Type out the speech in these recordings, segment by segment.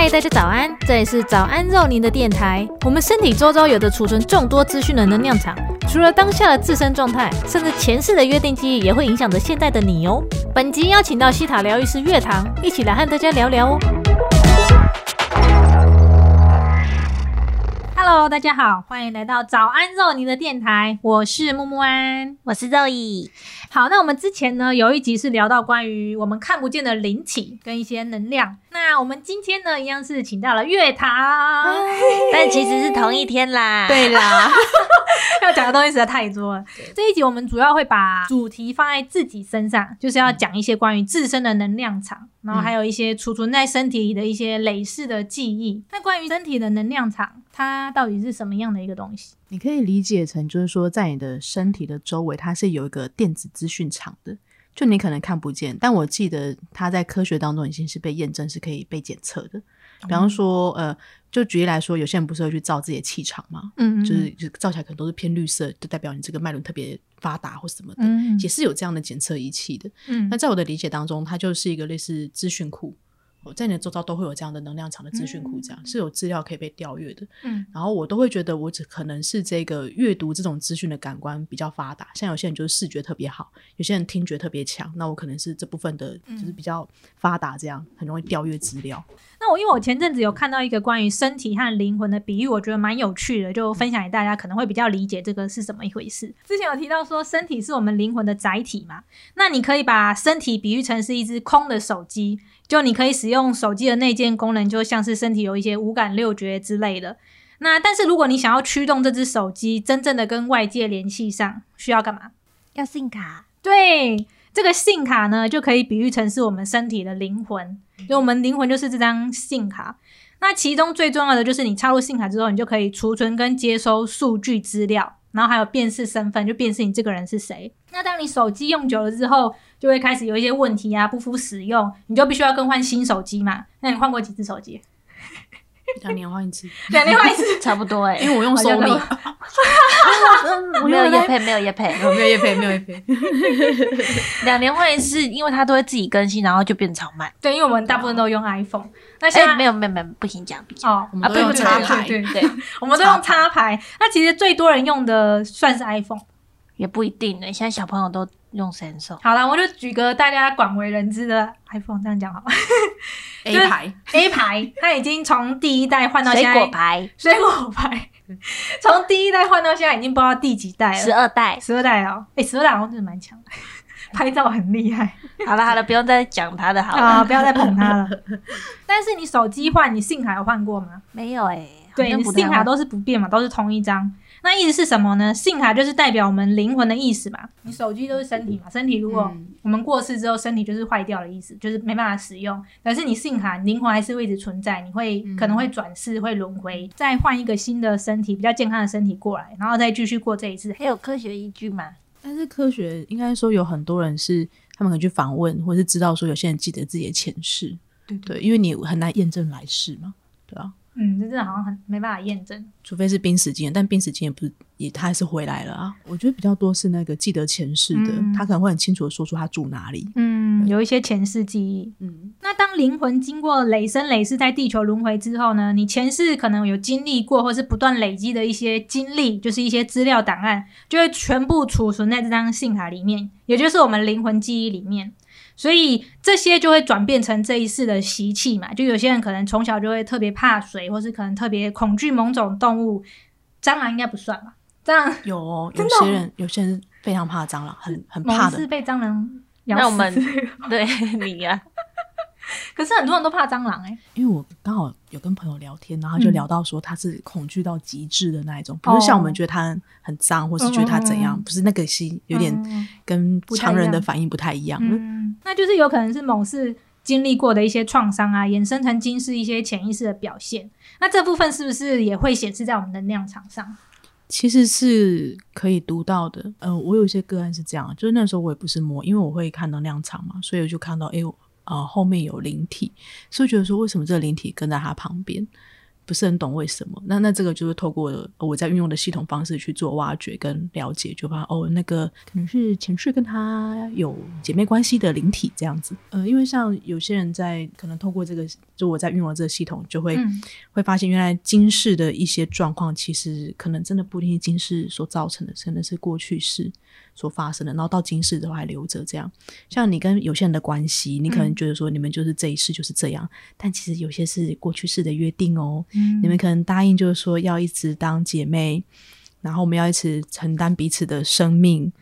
嗨，大家早安！这里是早安肉林的电台。我们身体周遭有着储存众多资讯的能量场，除了当下的自身状态，甚至前世的约定记忆也会影响着现在的你哦。本集邀请到西塔疗愈师月堂，一起来和大家聊聊哦。Hello，大家好，欢迎来到早安肉泥的电台，我是木木安，我是肉乙。好，那我们之前呢有一集是聊到关于我们看不见的灵体跟一些能量，那我们今天呢一样是请到了月堂，但其实是同一天啦。对啦，要讲的东西实在太多了。这一集我们主要会把主题放在自己身上，就是要讲一些关于自身的能量场，然后还有一些储存在身体里的一些累世的记忆。那关于身体的能量场，它到底是什么样的一个东西？你可以理解成，就是说，在你的身体的周围，它是有一个电子资讯场的，就你可能看不见，但我记得它在科学当中已经是被验证是可以被检测的。比方说，呃，就举例来说，有些人不是会去照自己的气场嘛，嗯就是就照起来可能都是偏绿色，就代表你这个脉轮特别发达或什么的，嗯也是有这样的检测仪器的。嗯那在我的理解当中，它就是一个类似资讯库。我在你的周遭都会有这样的能量场的资讯库，这样、是有资料可以被调阅的。嗯然后我都会觉得，我只可能是这个阅读这种资讯的感官比较发达，像有些人就是视觉特别好，有些人听觉特别强，那我可能是这部分的，就是比较发达，这样很容易调阅资料。那我因为我前阵子有看到一个关于身体和灵魂的比喻，我觉得蛮有趣的，就分享给大家，可能会比较理解这个是怎么一回事。之前有提到说，身体是我们灵魂的载体嘛，那你可以把身体比喻成是一只空的手机，就你可以使用手机的内建功能，就像是身体有一些五感六觉之类的。那但是如果你想要驱动这只手机，真正的跟外界联系上，需要干嘛？要信卡，对，这个信卡呢，就可以比喻成是我们身体的灵魂，就我们灵魂就是这张信卡。那其中最重要的就是你插入信卡之后，你就可以储存跟接收数据资料，然后还有辨识身份，就辨识你这个人是谁。那当你手机用久了之后，就会开始有一些问题啊，不敷使用，你就必须要更换新手机嘛。那你换过几只手机？两年换一次，两年换一次。差不多哎、因为我用好像 Sony，都 没有叶配，没有叶配，没有叶配，没有叶配。两年换一次，因为它都会自己更新，然后就变超慢。对，因为我们大部分都用 iPhone。那哎、现在、没有没有没有，不行讲不讲。哦，我们都用对对对插牌对对我们都用插牌。那其实最多人用的算是 iPhone。也不一定呢。现在小朋友都用 Samsung，好了，我就举个大家广为人知的 iPhone，这样讲好了。A 牌，A 牌，它已经从第一代换到水现在果牌水果牌，从第一代换到现在已经不知道第几代了十，二代。十二代哦。哎、十二代好像真的蛮强的，拍照很厉害好了好了，不用再讲它的好了。啊！不要再捧它了。但是你手机换，你信卡有换过吗？没有哎、对，你信卡都是不变嘛，都是同一张。那意思是什么呢？信卡就是代表我们灵魂的意思嘛。你手机都是身体嘛，身体如果嗯我们过世之后，身体就是坏掉的意思，就是没办法使用。但是你信卡，灵魂还是会一直存在，你会、嗯可能会转世，会轮回，再换一个新的身体，比较健康的身体过来，然后再继续过这一次。还有科学依据嘛？但是科学应该说有很多人是他们可以去访问，或是知道说有些人记得自己的前世，对对，因为你很难验证来世嘛，对啊，嗯，这真的好像很没办法验证。除非是濒死经验，但濒死经验不是也他还是回来了啊。我觉得比较多是那个记得前世的，嗯他可能会很清楚的说出他住哪里。嗯，有一些前世记忆。嗯，那当灵魂经过累生累世在地球轮回之后呢，你前世可能有经历过，或是不断累积的一些经历，就是一些资料档案，就会全部储存在这张信卡里面，也就是我们灵魂记忆里面。所以这些就会转变成这一世的习气嘛。就有些人可能从小就会特别怕水，或是可能特别恐惧某种动物，蟑螂应该不算吧？蟑螂有哦，有些人有些人非常怕蟑螂，很很怕的。是被蟑螂咬死。那我们对你呀、可是很多人都怕蟑螂哎、因为我刚好有跟朋友聊天，然后就嗯聊到说他是恐惧到极致的那一种，不是像我们觉得他很很脏，或是觉得他怎样，嗯嗯嗯不是那个是有点嗯跟常人的反应不太一样的。嗯，那就是有可能是某次经历过的一些创伤啊，衍生成今世一些潜意识的表现。那这部分是不是也会显示在我们能量场上？其实是可以读到的。呃，我有一些个案是这样，就是那时候我也不是摸，因为我会看能量场嘛，所以我就看到，哎、呃，后面有灵体，所以觉得说，为什么这个灵体跟在他旁边？不是很懂为什么。那那这个就是透过我在运用的系统方式去做挖掘跟了解，就发现哦，那个可能是前世跟他有姐妹关系的灵体这样子。呃，因为像有些人在可能透过这个，就我在运用这个系统，就会、嗯会发现原来今世的一些状况，其实可能真的不一定是今世所造成的，真的是过去世所发生的，然后到今世的话还留着这样。像你跟有些人的关系，你可能嗯觉得说你们就是这一世就是这样，但其实有些是过去式的约定哦。嗯你们可能答应就是说要一直当姐妹，然后我们要一起承担彼此的生命。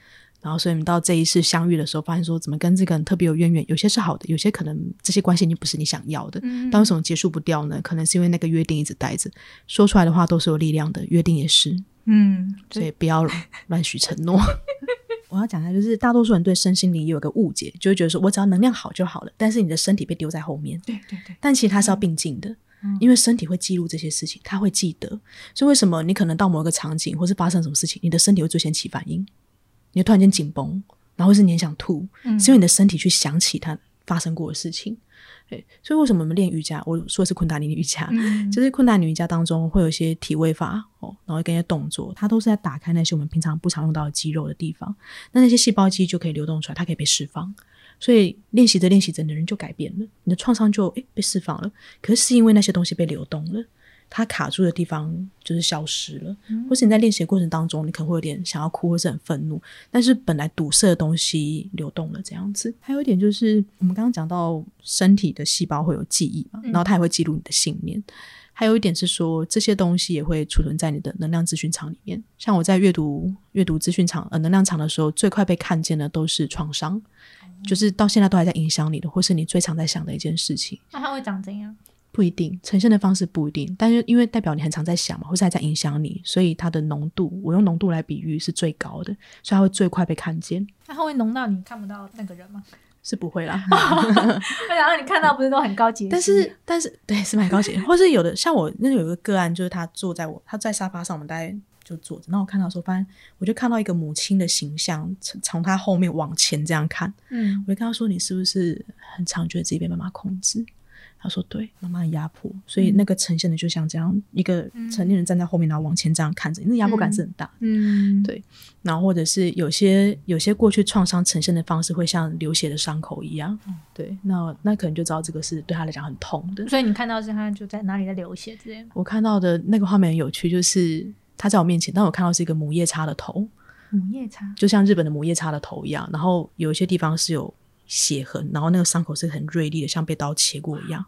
然后，所以你们到这一世相遇的时候，发现说怎么跟这个人特别有渊源，有些是好的，有些可能这些关系已经不是你想要的。嗯但为什么结束不掉呢？可能是因为那个约定一直待着，说出来的话都是有力量的，约定也是。嗯，所以不要乱许承诺。我要讲一下，就是大多数人对身心灵也有个误解，就会觉得说我只要能量好就好了，但是你的身体被丢在后面。对对对，但其实它是要并进的，嗯因为身体会记录这些事情，它会记得。所以为什么你可能到某一个场景，或是发生什么事情，你的身体会最先起反应，你会突然间紧绷，然后是你很想吐，嗯是因为你的身体去想起它发生过的事情。对，所以为什么我们练瑜伽？我说的是昆达尼尼瑜伽，嗯就是昆达尼瑜伽当中会有一些体位法哦，然后跟一些动作，它都是在打开那些我们平常不常用到的肌肉的地方，那那些细胞肌就可以流动出来，它可以被释放。所以练习着练习着，你的人就改变了，你的创伤就诶被释放了。可是是因为那些东西被流动了，它卡住的地方就是消失了，或是你在练习的过程当中，你可能会有点想要哭或是很愤怒，但是本来堵塞的东西流动了，这样子。还有一点就是，我们刚刚讲到身体的细胞会有记忆嘛，然后它也会记录你的信念。还有一点是说，这些东西也会储存在你的能量资讯场里面。像我在阅读阅读资讯场呃能量场的时候，最快被看见的都是创伤，就是到现在都还在影响你的，或是你最常在想的一件事情。那它会长怎样？不一定呈现的方式不一定，但是因为代表你很常在想嘛，或是还在影响你，所以它的浓度，我用浓度来比喻是最高的，所以它会最快被看见。那它会浓到你看不到那个人吗？是不会啦，然后你看到不是都很高级？但是但是对是蛮高级，或是有的像我那有一个个案，就是他坐在我他在沙发上，我们大概就坐着，那我看到的时候，发现我就看到一个母亲的形象从从他后面往前这样看，嗯我就跟他说：“你是不是很常觉得自己被妈妈控制？”他说：“对，妈妈的压迫，所以那个呈现的就像这样，一个成年人站在后面，然后往前这样看着你，那压迫感是很大的。嗯，对然后或者是有些有些过去创伤呈现的方式会像流血的伤口一样，对，那那可能就知道这个是对他来讲很痛的。所以你看到是他就在哪里在流血之类的。我看到的那个画面很有趣，就是他在我面前，但我看到是一个母夜叉的头，母夜叉，就像日本的母夜叉的头一样，然后有一些地方是有血痕，然后那个伤口是很锐利的，像被刀切过一样。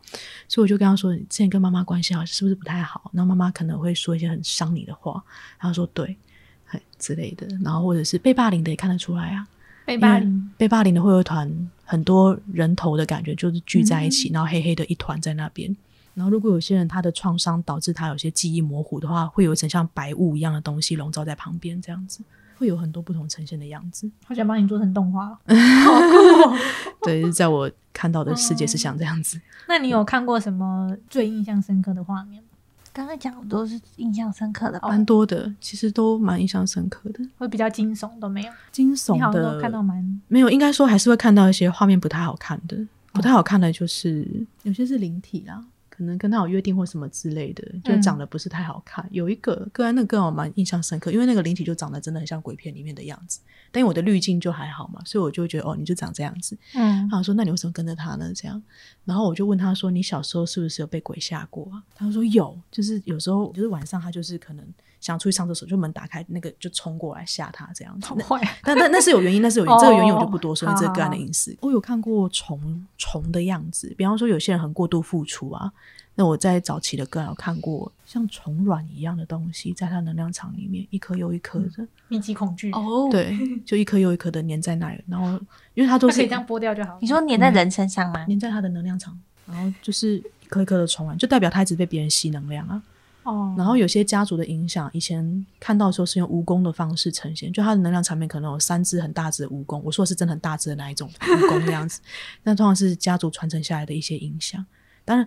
所以我就跟他说：“你之前跟妈妈关系好像，是不是不太好？”然后妈妈可能会说一些很伤你的话，他说：“对，嘿之类的。”然后或者是被霸凌的也看得出来啊，被霸凌，被霸凌的会有一团很多人头的感觉，就是聚在一起，然后黑黑的一团在那边。然后，如果有些人他的创伤导致他有些记忆模糊的话，会有一层像白雾一样的东西笼罩在旁边，这样子会有很多不同呈现的样子。好想把你做成动画。对，是在我看到的世界是像这样子。那你有看过什么最印象深刻的画面吗？刚刚讲的都是印象深刻的？蛮多的，其实都蛮印象深刻的。会比较惊悚都没有？惊悚的都看到蛮没有，应该说还是会看到一些画面不太好看的。不太好看的就是有些是灵体啦，可能跟他有约定或什么之类的，就长得不是太好看。有一个个案，那个个案我蛮印象深刻，因为那个灵体就长得真的很像鬼片里面的样子，但我的滤镜就还好嘛，所以我就会觉得哦，你就长这样子。嗯他说：“那你为什么跟着他呢？”这样，然后我就问他说：“你小时候是不是有被鬼吓过啊？”他说：“有，就是有时候就是晚上他就是可能想出去上厕所，就门打开，那个就冲过来吓他这样子。坏，但但那是有原因，那是有原因，哦这个原因我就不多说，因为这个个案的隐私。我有看过虫虫的样子，比方说有些人很过度付出啊，那我在早期的个案有看过像虫卵一样的东西，在他能量场里面一颗又一颗的，密集恐惧，哦，，对，就一颗又一颗的粘在那里，然后因为它都是可以这样剥掉就好了。你说粘在人身上吗？粘在他的能量场，然后就是一颗一颗的虫卵，就代表他一直被别人吸能量啊。哦，然后有些家族的影响，以前看到的时候是用蜈蚣的方式呈现，就它的能量场面可能有三只很大只的蜈蚣，我说的是真的很大只的那一种蜈蚣那样子，那通常是家族传承下来的一些影响。当然，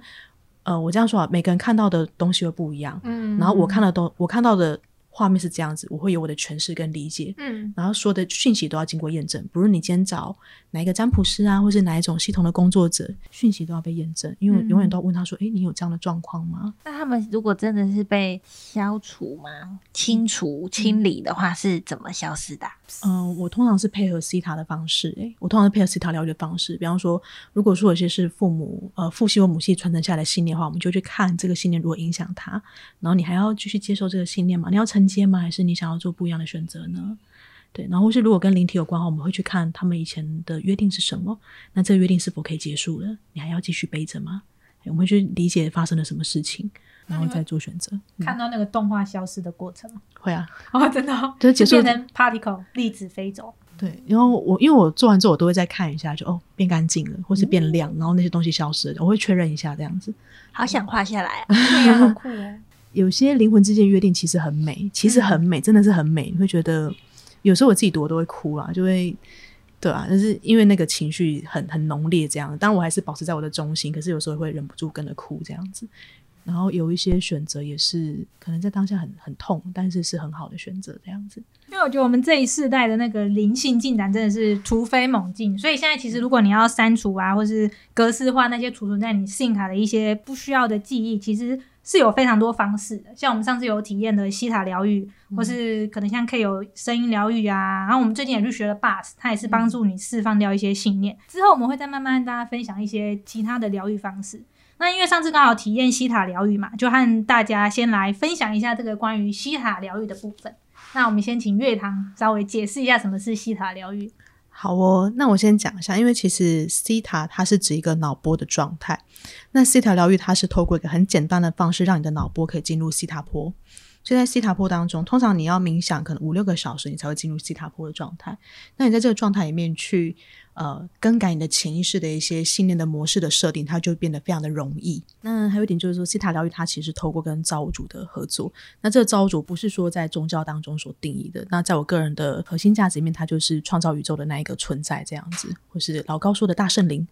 呃，我这样说啊，每个人看到的东西会不一样，嗯，然后我看的都我看到的画面是这样子，我会有我的诠释跟理解。嗯然后说的讯息都要经过验证，不论你今天找哪一个占卜师啊，或是哪一种系统的工作者，讯息都要被验证，因为永远都要问他说：“诶，你有这样的状况吗那他们如果真的是被消除吗？清除、清理的话，是怎么消失的啊、？”嗯、我通常是配合西塔的方式，诶，我通常是配合西塔疗愈的方式。比方说，如果说有些是父母呃父系或母系传承下来信念的话，我们就去看这个信念如何影响他，然后你还要继续接受这个信念吗？你要承接吗？还是你想要做不一样的选择呢？对，然后是如果跟灵体有关的话，我们会去看他们以前的约定是什么，那这个约定是否可以结束了？你还要继续背着吗？我们会去理解发生了什么事情，然后再做选择。嗯看到那个动画消失的过程吗？会啊，哦，真的、哦，就是结束变成 particle 粒子飞走。对，然后我因为我做完之后，我都会再看一下，就哦变干净了，或是变亮，然后那些东西消失了，我会确认一下这样子。好想画下来、啊。对呀，好酷哦。有些灵魂之间约定其实很美，其实很美，真的是很美。你会觉得有时候我自己读我都会哭啦，就会对啊，就是因为那个情绪很很浓烈这样。当然我还是保持在我的中心，可是有时候会忍不住跟着哭这样子。然后有一些选择也是可能在当下很很痛，但是是很好的选择这样子。因为我觉得我们这一世代的那个灵性进展真的是突飞猛进，所以现在其实如果你要删除啊，或是格式化那些储存在你信卡的一些不需要的记忆，其实是有非常多方式的。像我们上次有体验的西塔疗愈，或是可能像 K 有声音疗愈啊，然后我们最近也去学了 Bus，它也是帮助你释放掉一些信念。之后我们会再慢慢跟大家分享一些其他的疗愈方式。那因为上次刚好体验西塔疗愈嘛，就和大家先来分享一下这个关于西塔疗愈的部分。那我们先请月堂稍微解释一下什么是西塔疗愈。好哦，那我先讲一下，因为其实西塔它是指一个脑波的状态，那西塔疗愈它是透过一个很简单的方式，让你的脑波可以进入西塔波。所以在西塔波当中，通常你要冥想可能五六个小时，你才会进入西塔波的状态。那你在这个状态里面去呃更改你的潜意识的一些信念的模式的设定，它就变得非常的容易。那还有一点就是说，西塔疗愈它其实透过跟造物主的合作，那这个造物主不是说在宗教当中所定义的，那在我个人的核心价值里面，它就是创造宇宙的那一个存在这样子，或是老高说的大圣灵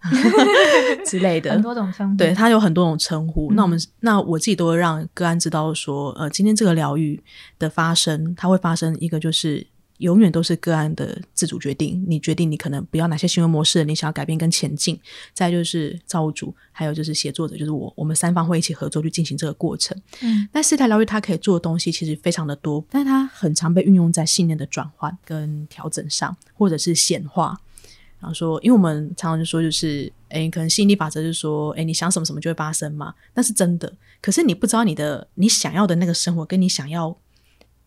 之类的，很多种称呼，对，它有很多种称呼。嗯那我们那我自己都会让个案知道说，呃，今天这个疗愈的发生，它会发生一个就是。永远都是个案的自主决定，你决定你可能不要哪些行为模式，你想要改变跟前进。再就是造物主，还有就是协作者，就是我，我们三方会一起合作去进行这个过程。嗯，那四台疗愈它可以做的东西其实非常的多，但是它很常被运用在信念的转换跟调整上，或者是显化。然后说，因为我们常常就说，就是，诶，可能吸引力法则就是说，诶，你想什么什么就会发生嘛，那是真的。可是你不知道你的你想要的那个生活，跟你想要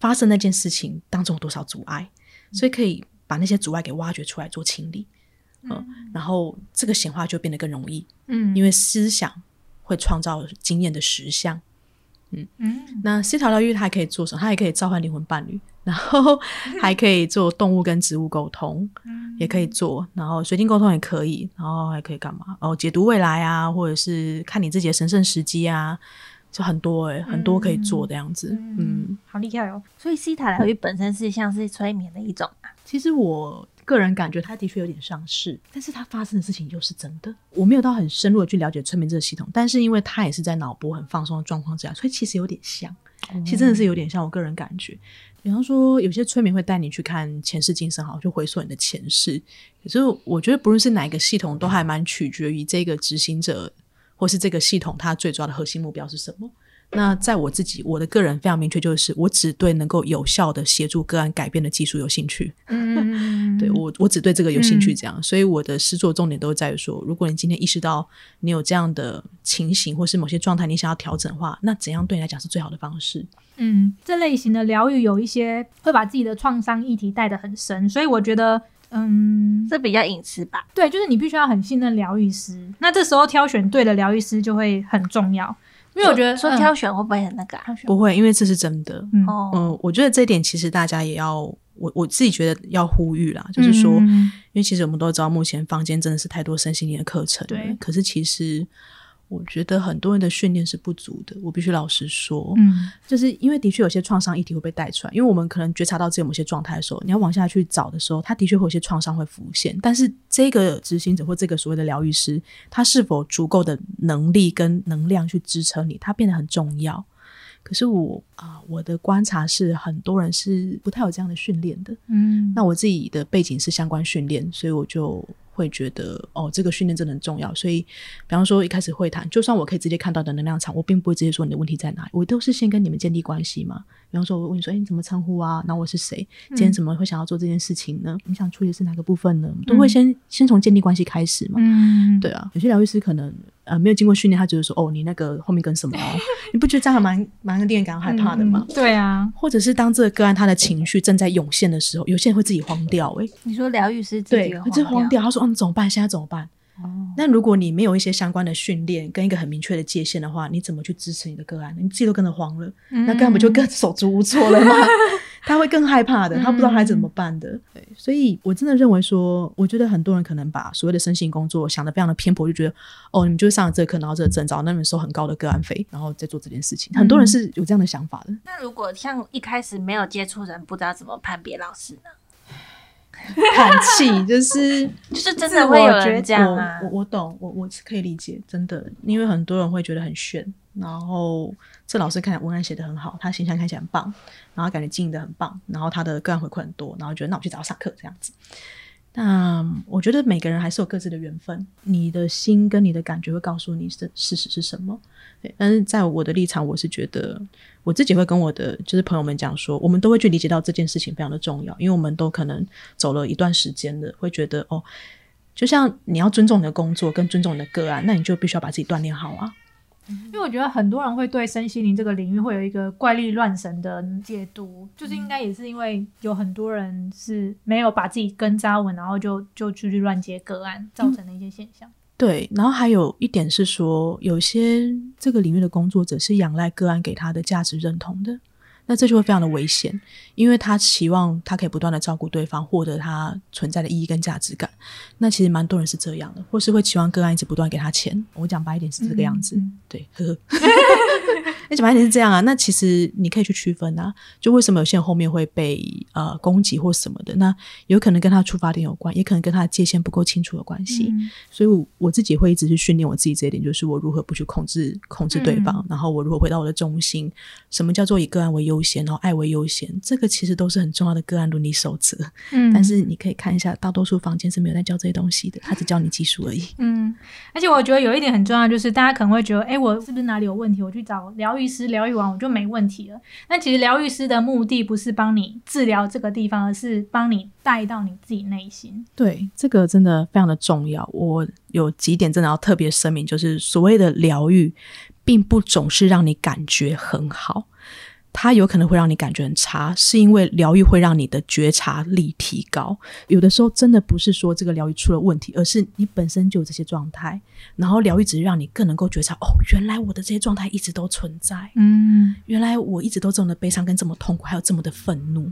发生那件事情当中有多少阻碍，所以可以把那些阻碍给挖掘出来做清理，嗯，然后这个显化就变得更容易，嗯，因为思想会创造经验的实相。嗯嗯那西塔疗愈它还可以做什么？它还可以召唤灵魂伴侣，然后还可以做动物跟植物沟通，也可以做，然后水晶沟通也可以，然后还可以干嘛？哦，解读未来啊，或者是看你自己的神圣时机啊，就很多诶、很多可以做的样子。嗯，好厉害哦，所以西塔疗愈本身是像是催眠的一种啊。其实我个人感觉它的确有点上市，但是它发生的事情又是真的。我没有到很深入的去了解催眠这个系统，但是因为它也是在脑波很放松的状况之下，所以其实有点像。其实真的是有点像我个人感觉。比方说，有些催眠会带你去看前世今生，好，就回溯你的前世。可是我觉得，不论是哪一个系统，都还蛮取决于这个执行者或是这个系统它最主要的核心目标是什么。那在我自己，我的个人非常明确，就是我只对能够有效的协助个案改变的技术有兴趣。嗯，对我，我只对这个有兴趣，这样，所以我的诗作重点都在于说，如果你今天意识到你有这样的情形，或是某些状态，你想要调整的话，那怎样对你来讲是最好的方式？嗯，这类型的疗愈有一些会把自己的创伤议题带得很深，所以我觉得，嗯，这比较隐私吧？对，就是你必须要很信任疗愈师，那这时候挑选对的疗愈师就会很重要，因为我觉得说嗯挑选会不会很那个、啊？不会，因为这是真的。嗯。哦，嗯，我觉得这一点其实大家也要，我我自己觉得要呼吁啦，就是说，嗯。因为其实我们都知道，目前坊间真的是太多身心灵的课程，对。可是其实我觉得很多人的训练是不足的，我必须老实说，嗯就是因为的确有些创伤议题会被带出来，因为我们可能觉察到自己某些状态的时候，你要往下去找的时候，它的确会有些创伤会浮现。但是这个执行者或这个所谓的疗愈师，他是否足够的能力跟能量去支撑你，它变得很重要。可是我啊、我的观察是很多人是不太有这样的训练的。嗯，那我自己的背景是相关训练，所以我就会觉得哦，这个训练真的很重要。所以，比方说一开始会谈，就算我可以直接看到的能量场，我并不会直接说你的问题在哪里，我都是先跟你们建立关系嘛。比方说，我问你说，哎，你怎么称呼啊？然后我是谁？今天怎么会想要做这件事情呢？你想处理的是哪个部分呢？都会先、先从建立关系开始嘛。嗯，对啊，有些疗愈师可能呃没有经过训练，他觉得说哦，你那个后面跟什么哦，你不觉得这样还蛮蛮令人感到害怕的吗？嗯对啊，或者是当这个个案他的情绪正在涌现的时候，有些人会自己慌掉、欸，你说疗愈师自己会自己慌掉。他说：“嗯，怎么办？现在怎么办？”哦，那如果你没有一些相关的训练跟一个很明确的界限的话，你怎么去支持你的个案呢？你自己都跟着慌了，嗯那个案不就更手足无措了吗？他会更害怕的，他不知道该怎么办的。对，所以我真的认为说，我觉得很多人可能把所谓的身心工作想的非常的偏颇，就觉得哦，你们就是上了这个课，然后这个证照，那你们收很高的个案费，然后再做这件事情。很多人是有这样的想法的。那如果像一开始没有接触人，不知道怎么判别老师呢？叹气，就是 就是真的会有人这样我啊我？我懂，我我是可以理解，真的，因为很多人会觉得很炫，然后这老师看起来文案写的很好，他形象看起来很棒，然后感觉经营的很棒，然后他的个案回馈很多，然后觉得那我去找他上课这样子。那我觉得每个人还是有各自的缘分，你的心跟你的感觉会告诉你是事实是什么。对，但是在我的立场，我是觉得我自己会跟我的就是朋友们讲说，我们都会去理解到这件事情非常的重要，因为我们都可能走了一段时间了，会觉得哦，就像你要尊重你的工作跟尊重你的个案，那你就必须要把自己锻炼好啊。因为我觉得很多人会对身心灵这个领域会有一个怪力乱神的解读，就是应该也是因为有很多人是没有把自己根扎稳，然后就就出去乱接个案，造成的一些现象。对，然后还有一点是说，有些这个领域的工作者是仰赖个案给他的价值认同的，那这就会非常的危险，因为他期望他可以不断的照顾对方，获得他存在的意义跟价值感。那其实蛮多人是这样的，或是会期望个案一直不断给他钱。我讲白一点是这个样子，嗯对，呵呵。那讲白一点是这样啊，那其实你可以去区分啊，就为什么有些人后面会被呃攻击或什么的，那有可能跟他出发点有关，也可能跟他的界限不够清楚有关系。嗯所以我，我自己会一直去训练我自己这一点，就是我如何不去控制控制对方，然后我如何回到我的中心。什么叫做以个案为优先，然后爱为优先？这个其实都是很重要的个案伦理守则。嗯 但是你可以看一下，大多数房间是没有在教这些东西的，他只教你技术而已。嗯，而且我觉得有一点很重要，就是大家可能会觉得，哎，我是不是哪里有问题？我去找疗愈师疗愈完我就没问题了。那其实疗愈师的目的不是帮你治疗这个地方，而是帮你带到你自己内心。对，这个真的非常的重要。我有几点真的要特别声明，就是所谓的疗愈，并不总是让你感觉很好。它有可能会让你感觉很差，是因为疗愈会让你的觉察力提高。有的时候真的不是说这个疗愈出了问题，而是你本身就有这些状态，然后疗愈只是让你更能够觉察，哦，原来我的这些状态一直都存在，嗯。原来我一直都这么的悲伤跟这么痛苦，还有这么的愤怒。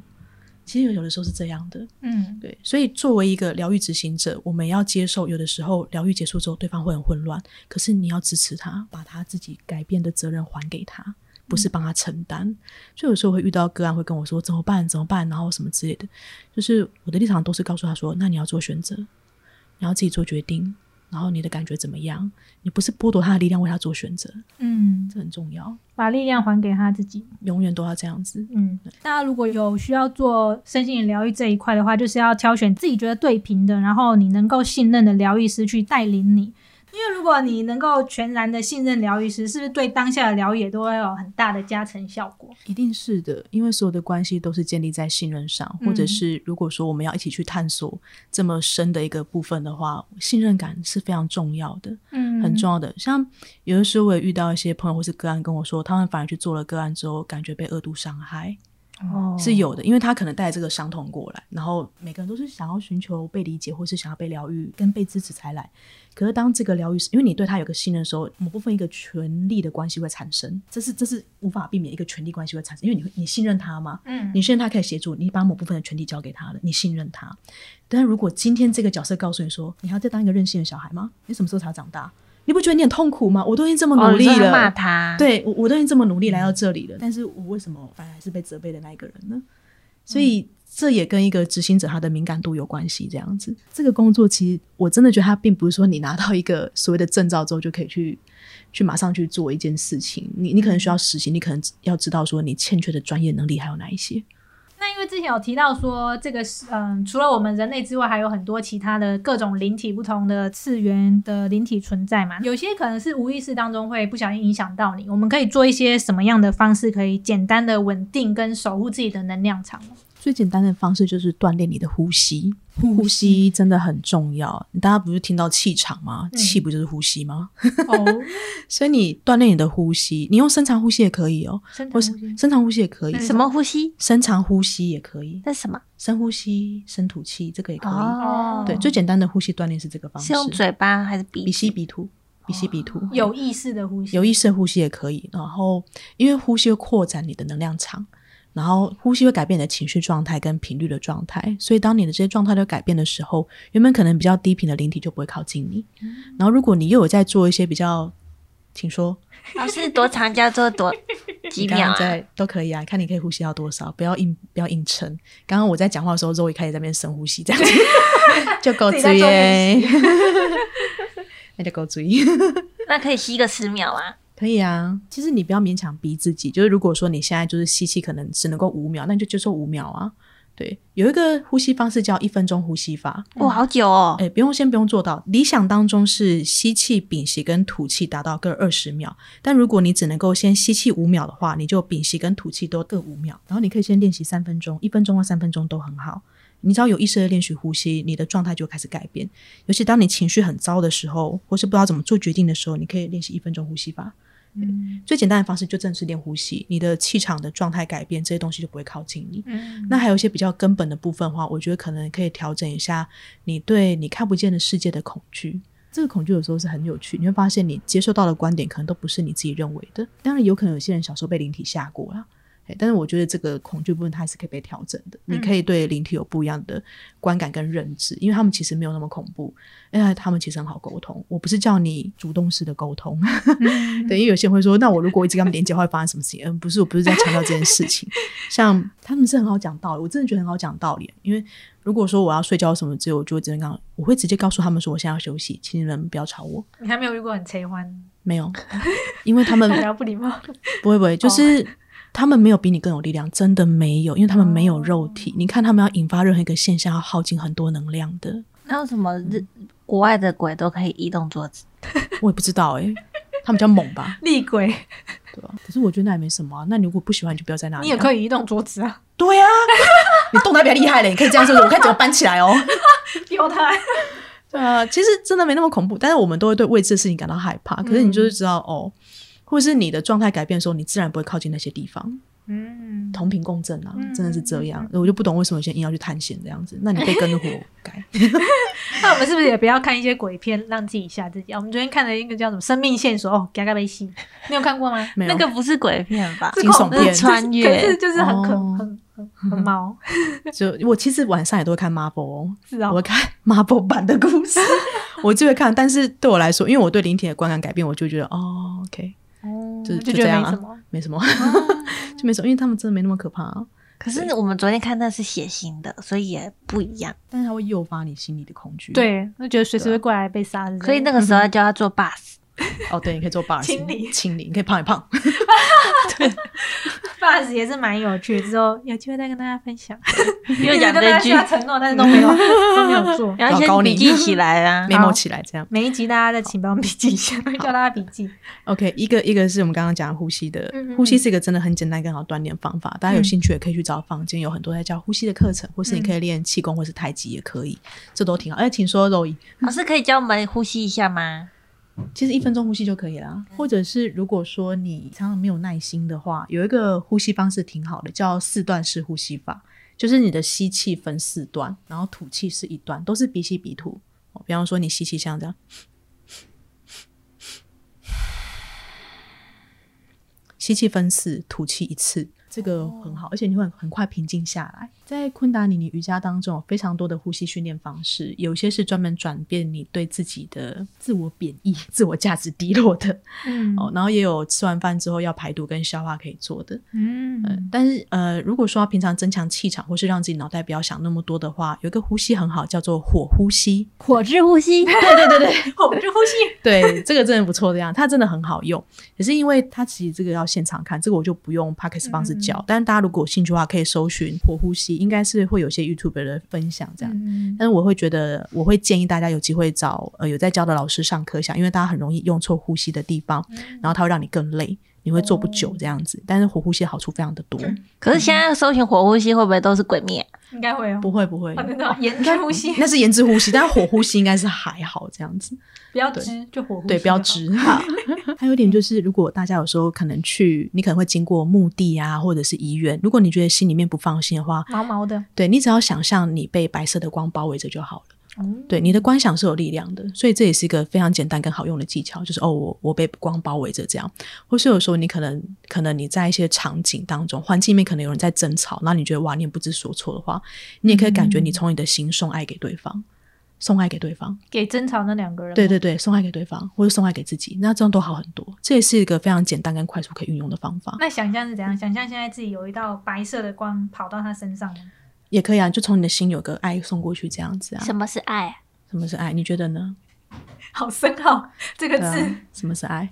其实有的时候是这样的，嗯。对，所以作为一个疗愈执行者，我们要接受有的时候疗愈结束之后，对方会很混乱，可是你要支持他，把他自己改变的责任还给他，不是帮他承担。所以有时候会遇到个案会跟我说怎么办怎么办，然后什么之类的，就是我的立场都是告诉他说，那你要做选择，你要自己做决定，然后你的感觉怎么样？你不是剥夺他的力量为他做选择，嗯，这很重要，把力量还给他自己。永远都要这样子。嗯，大家如果有需要做身心灵疗愈这一块的话，就是要挑选自己觉得对频的，然后你能够信任的疗愈师去带领你。因为如果你能够全然的信任疗愈师，是不是对当下的疗愈都会有很大的加成效果？一定是的，因为所有的关系都是建立在信任上，嗯或者是如果说我们要一起去探索这么深的一个部分的话，信任感是非常重要的，嗯很重要的。像有的时候我也遇到一些朋友或是个案跟我说，他们反而去做了个案之后，感觉被恶度伤害，哦是有的，因为他可能带这个伤痛过来，然后每个人都是想要寻求被理解，或是想要被疗愈跟被支持才来。可是当这个疗愈师，因为你对他有个信任的时候，某部分一个权力的关系会产生，这是这是无法避免一个权力关系会产生，因为你会你信任他嘛，嗯你信任他可以协助你，把某部分的权利交给他了，你信任他。但如果今天这个角色告诉你说，你还要再当一个任性的小孩吗？你什么时候才要长大？你不觉得你很痛苦吗？我都已经这么哦努力了，骂他，，对我，我都已经这么努力来到这里了，但是我为什么反而还是被责备的那一个人呢？所以这也跟一个执行者他的敏感度有关系。这样子，这个工作其实我真的觉得他并不是说你拿到一个所谓的证照之后就可以去去马上去做一件事情。你你可能需要实习，你可能要知道说你欠缺的专业能力还有哪一些。那因为之前有提到说，这个是嗯，除了我们人类之外，还有很多其他的各种灵体、不同的次元的灵体存在嘛。有些可能是无意识当中会不小心影响到你。我们可以做一些什么样的方式，可以简单的稳定跟守护自己的能量场？最简单的方式就是锻炼你的呼吸，呼吸真的很重要。大家不是听到气场吗？气不就是呼吸吗？哦，所以你锻炼你的呼吸，你用深长呼吸也可以哦，或是深长呼吸。深长呼吸也可以，什么呼吸？深长呼吸也可以，这是什么？深呼吸、深吐气，这个也可以。哦，对，最简单的呼吸锻炼是这个方式，是用嘴巴还是鼻鼻吸鼻吐，鼻吸鼻吐，有意识的呼吸，有意识的呼吸也可以。然后，因为呼吸会扩展你的能量场，然后呼吸会改变你的情绪状态跟频率的状态，所以当你的这些状态都改变的时候，原本可能比较低频的灵体就不会靠近你。然后，如果你又有在做一些比较，请说，老师多长叫做多几秒？啊？都可以啊，看你可以呼吸到多少，不要硬不要硬撑。刚刚我在讲话的时候，周一开始在那边深呼吸，这样子就够注耶练，那就够注意。那可以吸个十秒？啊？可以啊，其实你不要勉强逼自己。就是如果说你现在就是吸气，可能只能够五秒，那你就接受五秒啊。对，有一个呼吸方式叫一分钟呼吸法。哇，好久哦！哎，不用先不用做到，理想当中是吸气、屏息跟吐气达到各二十秒。但如果你只能够先吸气五秒的话，你就屏息跟吐气都各五秒。然后你可以先练习三分钟，一分钟或三分钟都很好。你只要有意识的练习呼吸，你的状态就开始改变。尤其当你情绪很糟的时候，或是不知道怎么做决定的时候，你可以练习一分钟呼吸法。嗯最简单的方式就正是练呼吸，你的气场的状态改变，这些东西就不会靠近你。嗯那还有一些比较根本的部分的话，我觉得可能可以调整一下你对你看不见的世界的恐惧。这个恐惧有时候是很有趣，你会发现你接受到的观点可能都不是你自己认为的。当然，有可能有些人小时候被灵体吓过啦，哎，但是我觉得这个恐惧部分它还是可以被调整的。你可以对灵体有不一样的观感跟认知，因为他们其实没有那么恐怖，因为他们其实很好沟通。我不是叫你主动式的沟通，对，因为有些人会说，那我如果一直跟他们连接，会发生什么事情？嗯，不是，我不是在强调这件事情。像他们是很好讲道理，我真的觉得很好讲道理。因为如果说我要睡觉什么之类，我就会直接告，我会直接告诉他们说，我现在要休息，请你们不要吵我。你还没有遇过很催欢，没有，因为他们 比较不礼貌。不会不会，就是他们没有比你更有力量，真的没有，因为他们没有肉体。你看他们要引发任何一个现象，要耗尽很多能量的。那为什么日国外的鬼都可以移动桌子？我也不知道哎、他们比较猛吧？厉鬼，对吧？可是我觉得那也没什么啊。那你如果不喜欢，你就不要在那里、你也可。以移动桌子啊，对啊，你动得比较厉害嘞，你可以这样说，我看怎么搬起来哦。丢他。对啊，其实真的没那么恐怖，但是我们都会对未知的事情感到害怕。可是你就是知道、哦，或者是你的状态改变的时候，你自然不会靠近那些地方。嗯，同频共振啊，嗯真的是这样。我就不懂为什么有些人硬要去探险这样子，那你被跟着活该。那我们是不是也不要看一些鬼片，让自己吓自己啊？我们昨天看了一个叫什么《生命线索》哦，嘎嘎被吸，你有看过吗？没有那个不是鬼片吧？惊悚片穿可是。就是很可哦很很很毛，就我其实晚上也都会看 Marvel 哦，是啊我会看 Marvel 版的故事，我就会看。但是对我来说，因为我对灵体的观感改变，我就觉得哦，OK，哦就就觉这样啊得没什么。没什么，就没什么，因为他们真的没那么可怕、啊。可是我们昨天看那是血腥的，所以也不一样。但是它会诱发你心里的恐惧。，对，就觉得随时会过来被杀的。所以那个时候就要做 bus。哦，对，你可以做 bar 清理清理，你可以胖一胖。bus 也是蛮有趣的，之后有机会再跟大家分享。又讲这句承诺，但是都没有都没有做。然后先笔记起来啊。memo 起来这样。每一集大家再请帮我们笔记一下，叫大家笔记。OK，一个一个是我们刚刚讲的呼吸的，呼吸是一个真的很简单更好锻炼方法，大家有兴趣也可以去找房间有很多在教呼吸的课程，或是你可以练气功或是太极也可以，这都挺好。哎，请说柔仪，老师可以教我们呼吸一下吗？其实一分钟呼吸就可以了。或者是如果说你常常没有耐心的话，有一个呼吸方式挺好的，叫四段式呼吸法，就是你的吸气分四段，然后吐气是一段，都是鼻吸鼻吐。哦比方说你吸气像这样。吸气分四，吐气一次，这个很好，而且你会很很快平静下来。在昆达里尼瑜伽当中，有非常多的呼吸训练方式，有些是专门转变你对自己的自我贬义、自我价值低落的嗯哦，然后也有吃完饭之后要排毒跟消化可以做的。嗯嗯，但是呃，如果说要平常增强气场，或是让自己脑袋不要想那么多的话，有一个呼吸很好，叫做火呼吸。火之呼吸，对对对对，火之呼吸。对，这个真的不错的样，它真的很好用。可是因为它其实这个要现场看，这个我就不用 p o d c a s t 方式教。但是大家如果有兴趣的话，可以搜寻火呼吸，应该是会有些 YouTube 的分享这样。嗯。但是我会觉得，我会建议大家有机会找呃有在教的老师上课一下，因为大家很容易用错呼吸的地方，然后它会让你更累，你会做不久这样子。但是火呼吸的好处非常的多，可是现在搜寻火呼吸会不会都是鬼灭？应该会哦。不会不会，啊真的哦延迟呼吸，那是延迟呼吸，但是火呼吸应该是还好这样子。不要直就火呼吸对，不要。直。好，还有一点就是，如果大家有时候可能去，你可能会经过墓地啊，或者是医院，如果你觉得心里面不放心的话，毛毛的。对你只要想象你被白色的光包围着就好了。哦对，你的观想是有力量的，所以这也是一个非常简单跟好用的技巧，就是哦，我我被光包围着这样，或是有时候你可能可能你在一些场景当中，环境里面可能有人在争吵，那你觉得哇，你也不知所措的话，你也可以感觉你从你的心送爱给对方，送爱给对方。给争吵那两个人。对对对，送爱给对方，或者送爱给自己，那这样都好很多。这也是一个非常简单跟快速可以运用的方法，那想象是怎样？想象现在自己有一道白色的光跑到他身上吗？也可以啊，就从你的心有个爱送过去，这样子啊。什么是爱啊？什么是爱？你觉得呢？好深奥这个字。，什么是爱？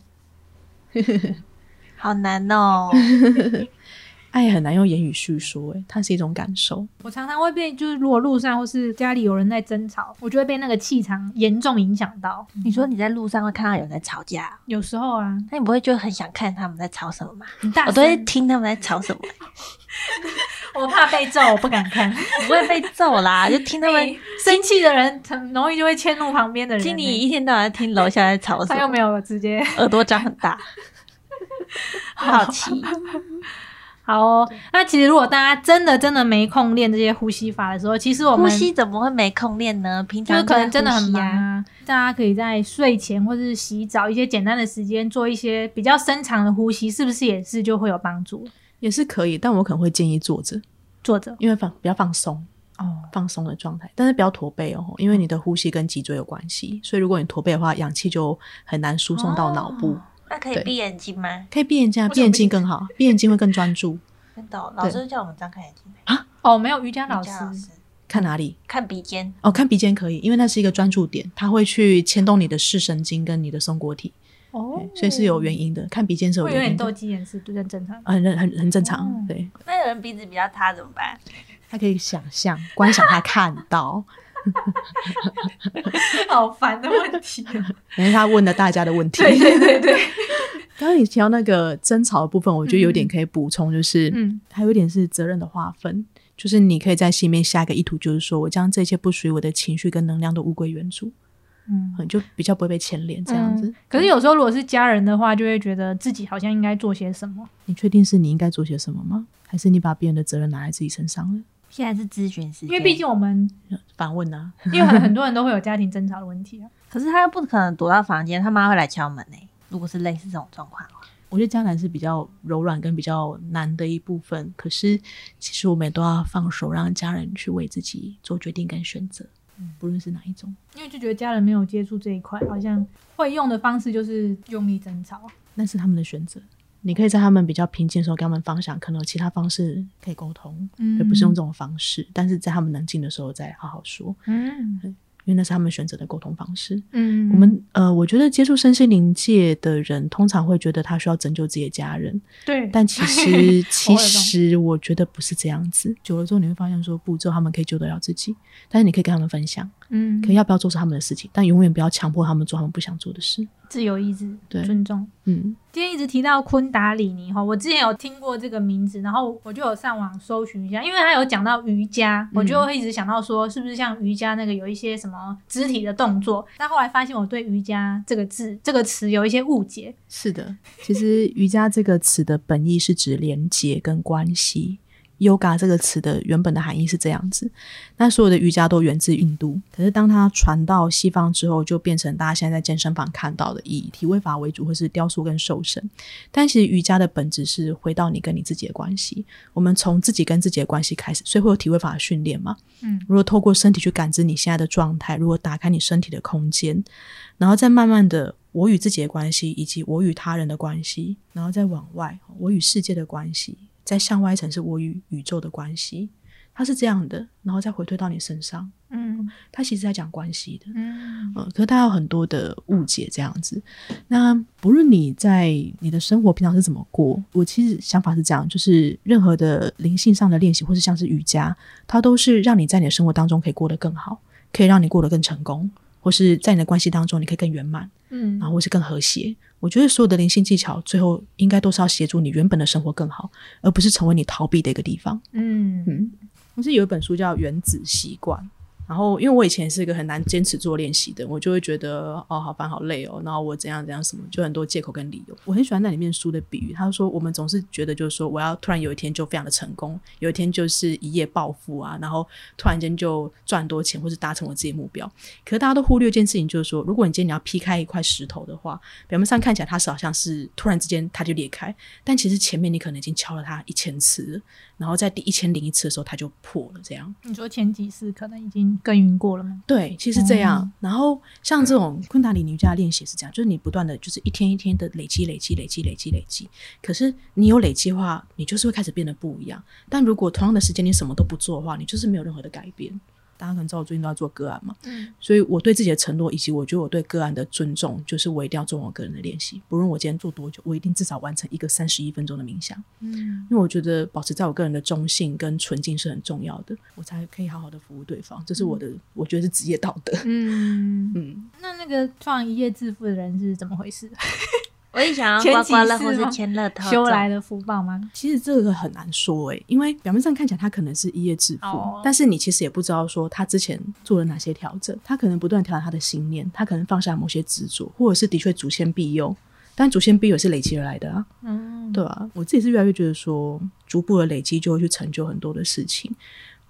好难哦。爱很难用言语叙述，哎，它是一种感受。我常常会被，就是如果路上或是家里有人在争吵，我就会被那个气场严重影响到。你说你在路上会看到有人在吵架，有时候啊，那你不会就很想看他们在吵什么吗？很大，我都会听他们在吵什么，我怕被揍，我不敢看。不会被揍啦，就听他们哎生气的人很容易就会迁怒旁边的人。听你一天到晚在听楼下在吵什么，他又没有直接耳朵长很大，好奇。好哦。那其实如果大家真的真的没空练这些呼吸法的时候，其实我们呼吸怎么会没空练呢？平常就可能真的很忙。啊。大家可以在睡前或是洗澡一些简单的时间做一些比较深长的呼吸，是不是也是就会有帮助？也是可以，但我可能会建议坐着，坐着因为放比较放松，哦，放松的状态，但是不要驼背哦，因为你的呼吸跟脊椎有关系，所以如果你驼背的话，氧气就很难输送到脑部。对那可以闭眼睛吗？可以闭眼睛闭眼睛更好，闭眼睛会更专注。真的哦，老师叫我们张开眼睛啊。哦，没有瑜伽老师瑜伽老师看哪里？看鼻尖，哦，看鼻尖可以，因为那是一个专注点，它会去牵动你的视神经跟你的松果体，哦，所以是有原因的。看鼻尖是有会有点斗原因的，鸡眼是不是很正常？呃很很很正常。哦对，那有人鼻子比较塌怎么办？他可以想象、观想他看到，好烦的问题。因为他问了大家的问题。对对对对，刚刚你提到那个争吵的部分，我觉得有点可以补充，就是，嗯还有一点是责任的划分，就是你可以在心里面下一个意图，就是说我将这些不属于我的情绪跟能量都物归原主，嗯。嗯，就比较不会被牵连这样子。嗯可是有时候如果是家人的话，就会觉得自己好像应该做些什么。你确定是你应该做些什么吗？还是你把别人的责任拿在自己身上了？现在是咨询时间，因为毕竟我们，反问啊，因为很很多人都会有家庭争吵的问题啊。可是他又不可能躲到房间，他妈会来敲门呢、如果是类似这种状况的话，我觉得迦南是比较柔软跟比较难的一部分，可是其实我们也都要放手，让家人去为自己做决定跟选择，不论是哪一种，因为就觉得家人没有接触这一块，好像会用的方式就是用力争吵。那是他们的选择。你可以在他们比较平静的时候给他们方向，可能有其他方式可以沟通，嗯而不是用这种方式。但是在他们冷静的时候再好好说，嗯因为那是他们选择的沟通方式。嗯我们呃，我觉得接触身心灵界的人，通常会觉得他需要拯救自己的家人，对，但其实 其实我觉得不是这样子。久了之后，你会发现说，不，之后他们可以救得了自己，但是你可以跟他们分享，嗯可以要不要做是他们的事情，但永远不要强迫他们做他们不想做的事。自由意志，对尊重。嗯，今天一直提到昆达里尼哈，我之前有听过这个名字，然后我就有上网搜寻一下，因为他有讲到瑜伽，我就会一直想到说，是不是像瑜伽那个有一些什么肢体的动作？但后来发现我对瑜伽这个字这个词有一些误解。是的。其实瑜伽这个词的本意是指连接跟关系。Yoga 这个词的原本的含义是这样子。那所有的瑜伽都源自印度，可是当它传到西方之后，就变成大家现在在健身房看到的以体位法为主，或是雕塑跟瘦身。但其实瑜伽的本质是回到你跟你自己的关系，我们从自己跟自己的关系开始，所以会有体位法的训练嘛。嗯，如果透过身体去感知你现在的状态，如果打开你身体的空间，然后再慢慢的我与自己的关系，以及我与他人的关系，然后再往外我与世界的关系，再向外一层是我与宇宙的关系，它是这样的，然后再回推到你身上，嗯它其实在讲关系的。嗯呃，可是它有很多的误解这样子。那不论你在你的生活平常是怎么过，我其实想法是这样，就是任何的灵性上的练习，或是像是瑜伽，它都是让你在你的生活当中可以过得更好，可以让你过得更成功，或是在你的关系当中你可以更圆满，嗯。然后或是更和谐。我觉得所有的灵性技巧，最后应该都是要协助你原本的生活更好，而不是成为你逃避的一个地方。嗯。嗯，不是有一本书叫《原子习惯》，然后因为我以前是一个很难坚持做练习的，我就会觉得哦好烦好累哦，然后我怎样怎样什么，就很多借口跟理由。我很喜欢那里面书的比喻，他说我们总是觉得就是说我要突然有一天就非常的成功，有一天就是一夜暴富啊，然后突然间就赚多钱，或是达成我自己目标。可是大家都忽略一件事情，就是说如果你今天你要劈开一块石头的话，表面上看起来它是好像是突然之间它就裂开，但其实前面你可能已经敲了它一千次，然后在第一千零一次的时候它就破了，这样。你说前几次可能已经耕耘过了吗？对，其实这样。哦然后像这种昆达里尼瑜伽练习是这样，就是你不断的就是一天一天的累积、累积、累积、累积、累积。可是你有累积的话，你就是会开始变得不一样。但如果同样的时间你什么都不做的话，你就是没有任何的改变。大家可能知道我最近都在做个案嘛，嗯所以我对自己的承诺以及我觉得我对个案的尊重，就是我一定要做我个人的练习，不论我今天做多久，我一定至少完成一个三十一分钟的冥想。嗯因为我觉得保持在我个人的中性跟纯净是很重要的，我才可以好好的服务对方，这是我的，我觉得是职业道德。嗯，嗯，那那个创一夜致富的人是怎么回事？我也想要刮刮乐或是签乐透修来的福报吗？其实这个很难说诶、因为表面上看起来他可能是一夜致富，哦。但是你其实也不知道说他之前做了哪些调整，他可能不断调整他的信念，他可能放下某些执着，或者是的确祖先庇佑，但祖先庇佑是累积而来的啊，嗯，对啊，我自己是越来越觉得说，逐步的累积就会去成就很多的事情，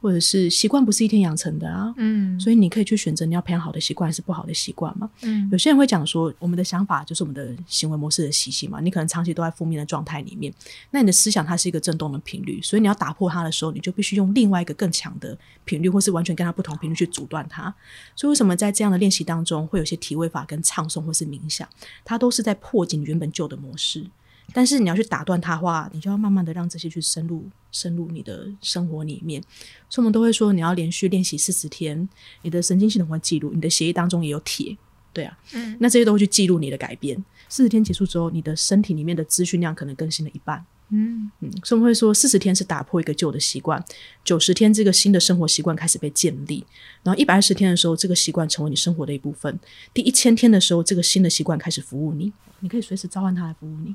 或者是习惯不是一天养成的啊，嗯，所以你可以去选择你要培养好的习惯还是不好的习惯嘛。嗯有些人会讲说，我们的想法就是我们的行为模式的习性嘛。你可能长期都在负面的状态里面，那你的思想它是一个震动的频率，所以你要打破它的时候，你就必须用另外一个更强的频率，或是完全跟它不同频率去阻断它。所以为什么在这样的练习当中，会有些体位法跟唱诵或是冥想，它都是在破解你原本旧的模式。但是你要去打断它的话，你就要慢慢的让这些去深入深入你的生活里面。所以我们都会说，你要连续练习四十天，你的神经系统会记录，你的血液当中也有铁，对啊，嗯那这些都会去记录你的改变。四十天结束之后，你的身体里面的资讯量可能更新了一半。嗯嗯，所以我们会说，四十天是打破一个旧的习惯，九十天这个新的生活习惯开始被建立，然后一百二十天的时候，这个习惯成为你生活的一部分。第一千天的时候，这个新的习惯开始服务你，你可以随时召唤它来服务你，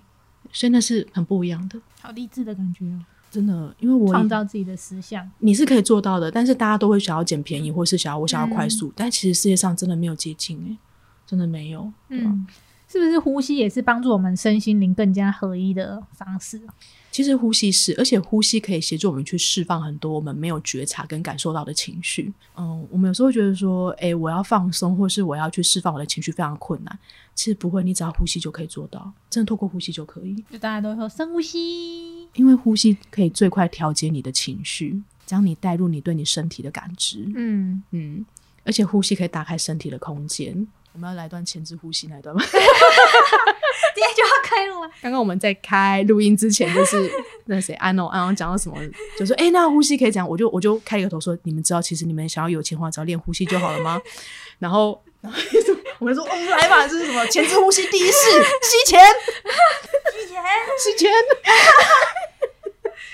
所以那是很不一样的，好励志的感觉哦，真的。因为我创造自己的思想。你是可以做到的，但是大家都会想要捡便宜，或是想要我想要快速，但其实世界上真的没有捷径诶，真的没有。嗯，是不是呼吸也是帮助我们身心灵更加合一的方式？其实呼吸是，而且呼吸可以协助我们去释放很多我们没有觉察跟感受到的情绪。嗯，我们有时候会觉得说，诶，我要放松，或是我要去释放我的情绪，非常困难。其实不会，你只要呼吸就可以做到，真的透过呼吸就可以，就大家都会说深呼吸。因为呼吸可以最快调节你的情绪，将你带入你对你身体的感知。嗯，嗯，而且呼吸可以打开身体的空间。我们要来段前置呼吸那一段吗？今天就要开了吗？刚刚我们在开录音之前，就是 那谁安诺安安讲到什么，就说哎、欸那呼吸可以讲，我就我就开一个头说，你们知道其实你们想要有钱的话，只要练呼吸就好了吗？然后然后我们说，我们来吧，这是什么前置呼吸第一式，吸钱，以前吸钱。